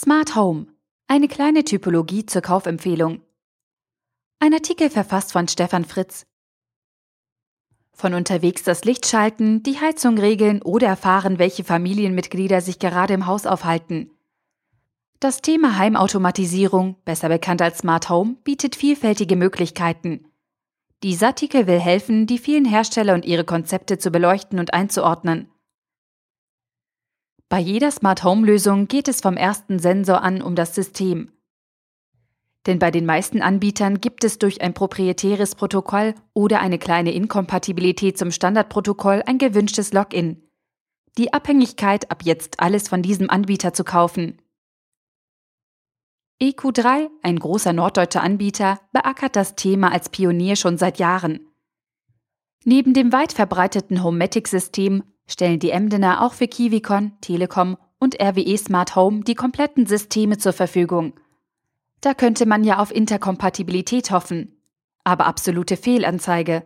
Smart Home. Eine kleine Typologie zur Kaufempfehlung. Ein Artikel verfasst von Stefan Fritz. Von unterwegs das Licht schalten, die Heizung regeln oder erfahren, welche Familienmitglieder sich gerade im Haus aufhalten. Das Thema Heimautomatisierung, besser bekannt als Smart Home, bietet vielfältige Möglichkeiten. Dieser Artikel will helfen, die vielen Hersteller und ihre Konzepte zu beleuchten und einzuordnen. Bei jeder Smart Home Lösung geht es vom ersten Sensor an um das System. Denn bei den meisten Anbietern gibt es durch ein proprietäres Protokoll oder eine kleine Inkompatibilität zum Standardprotokoll ein gewünschtes Login. Die Abhängigkeit, ab jetzt alles von diesem Anbieter zu kaufen. EQ3, ein großer norddeutscher Anbieter, beackert das Thema als Pionier schon seit Jahren. Neben dem weit verbreiteten Homematic-System stellen die Emdener auch für Kiwicon, Telekom und RWE Smart Home die kompletten Systeme zur Verfügung. Da könnte man ja auf Interkompatibilität hoffen. Aber absolute Fehlanzeige.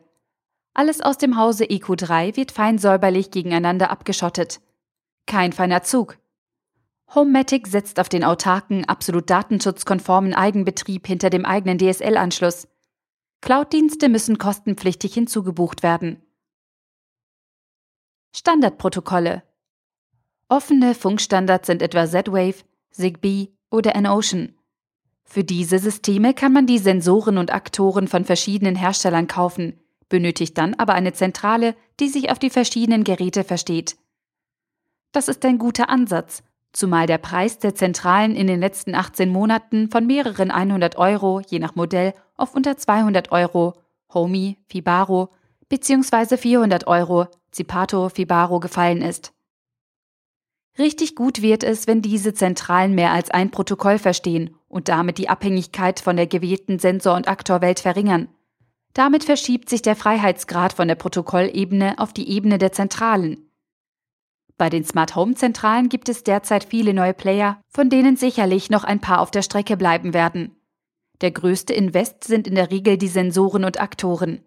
Alles aus dem Hause EQ3 wird fein säuberlich gegeneinander abgeschottet. Kein feiner Zug. Homematic setzt auf den autarken, absolut datenschutzkonformen Eigenbetrieb hinter dem eigenen DSL-Anschluss. Cloud-Dienste müssen kostenpflichtig hinzugebucht werden. Standardprotokolle. Offene Funkstandards sind etwa Z-Wave, Zigbee oder N-Ocean. Für diese Systeme kann man die Sensoren und Aktoren von verschiedenen Herstellern kaufen, benötigt dann aber eine Zentrale, die sich auf die verschiedenen Geräte versteht. Das ist ein guter Ansatz, zumal der Preis der Zentralen in den letzten 18 Monaten von mehreren 100 Euro je nach Modell auf unter 200 Euro, Homey, Fibaro, bzw. 400 Euro, Zipato, Fibaro gefallen ist. Richtig gut wird es, wenn diese Zentralen mehr als ein Protokoll verstehen und damit die Abhängigkeit von der gewählten Sensor- und Aktorwelt verringern. Damit verschiebt sich der Freiheitsgrad von der Protokollebene auf die Ebene der Zentralen. Bei den Smart Home Zentralen gibt es derzeit viele neue Player, von denen sicherlich noch ein paar auf der Strecke bleiben werden. Der größte Invest sind in der Regel die Sensoren und Aktoren.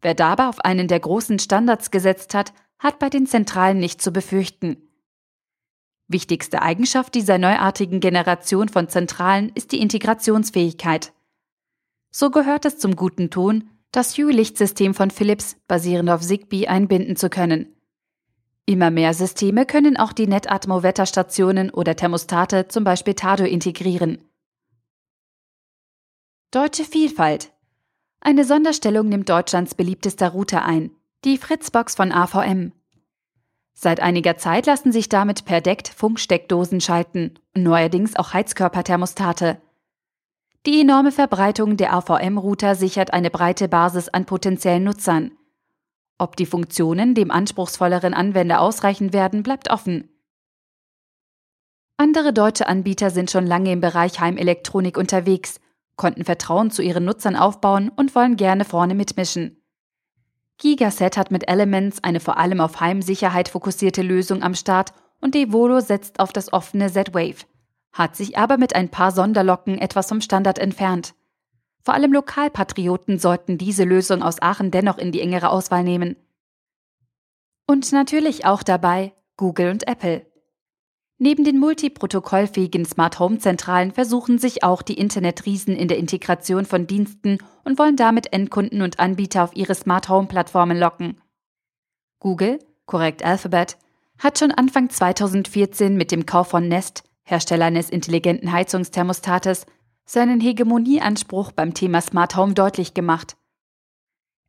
Wer dabei auf einen der großen Standards gesetzt hat, hat bei den Zentralen nicht zu befürchten. Wichtigste Eigenschaft dieser neuartigen Generation von Zentralen ist die Integrationsfähigkeit. So gehört es zum guten Ton, das Hue-Lichtsystem von Philips basierend auf Zigbee einbinden zu können. Immer mehr Systeme können auch die Netatmo-Wetterstationen oder Thermostate, zum Beispiel Tado, integrieren. Deutsche Vielfalt. Eine Sonderstellung nimmt Deutschlands beliebtester Router ein, die Fritzbox von AVM. Seit einiger Zeit lassen sich damit per Deckt Funksteckdosen schalten neuerdings auch Heizkörperthermostate. Die enorme Verbreitung der AVM-Router sichert eine breite Basis an potenziellen Nutzern. Ob die Funktionen dem anspruchsvolleren Anwender ausreichen werden, bleibt offen. Andere deutsche Anbieter sind schon lange im Bereich Heimelektronik unterwegs, konnten Vertrauen zu ihren Nutzern aufbauen und wollen gerne vorne mitmischen. Gigaset hat mit Elements eine vor allem auf Heimsicherheit fokussierte Lösung am Start und Devolo setzt auf das offene Z-Wave, hat sich aber mit ein paar Sonderlocken etwas vom Standard entfernt. Vor allem Lokalpatrioten sollten diese Lösung aus Aachen dennoch in die engere Auswahl nehmen. Und natürlich auch dabei Google und Apple. Neben den multiprotokollfähigen Smart Home Zentralen versuchen sich auch die Internetriesen in der Integration von Diensten und wollen damit Endkunden und Anbieter auf ihre Smart Home Plattformen locken. Google, korrekt Alphabet, hat schon Anfang 2014 mit dem Kauf von Nest, Hersteller eines intelligenten Heizungsthermostates, seinen Hegemonieanspruch beim Thema Smart Home deutlich gemacht.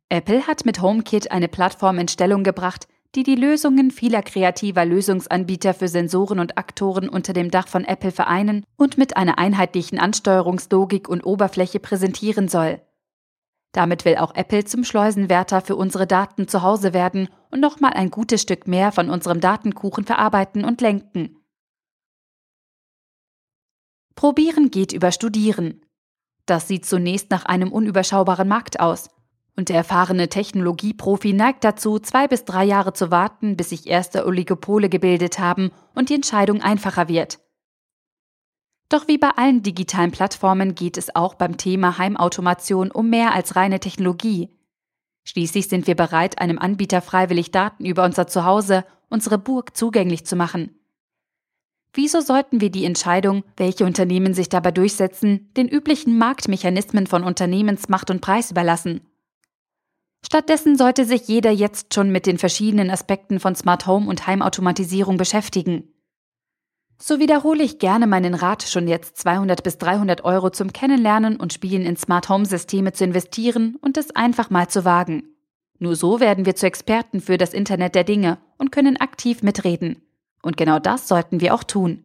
Apple hat mit HomeKit eine Plattform in Stellung gebracht, die die Lösungen vieler kreativer Lösungsanbieter für Sensoren und Aktoren unter dem Dach von Apple vereinen und mit einer einheitlichen Ansteuerungslogik und Oberfläche präsentieren soll. Damit will auch Apple zum Schleusenwärter für unsere Daten zu Hause werden und nochmal ein gutes Stück mehr von unserem Datenkuchen verarbeiten und lenken. Probieren geht über Studieren. Das sieht zunächst nach einem unüberschaubaren Markt aus. Und der erfahrene Technologieprofi neigt dazu, zwei bis drei Jahre zu warten, bis sich erste Oligopole gebildet haben und die Entscheidung einfacher wird. Doch wie bei allen digitalen Plattformen geht es auch beim Thema Heimautomation um mehr als reine Technologie. Schließlich sind wir bereit, einem Anbieter freiwillig Daten über unser Zuhause, unsere Burg zugänglich zu machen. Wieso sollten wir die Entscheidung, welche Unternehmen sich dabei durchsetzen, den üblichen Marktmechanismen von Unternehmensmacht und Preis überlassen? Stattdessen sollte sich jeder jetzt schon mit den verschiedenen Aspekten von Smart Home und Heimautomatisierung beschäftigen. So wiederhole ich gerne meinen Rat, schon jetzt 200 bis 300 Euro zum Kennenlernen und Spielen in Smart Home Systeme zu investieren und es einfach mal zu wagen. Nur so werden wir zu Experten für das Internet der Dinge und können aktiv mitreden. Und genau das sollten wir auch tun.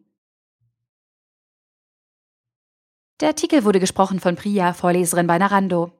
Der Artikel wurde gesprochen von Priya, Vorleserin bei Narando.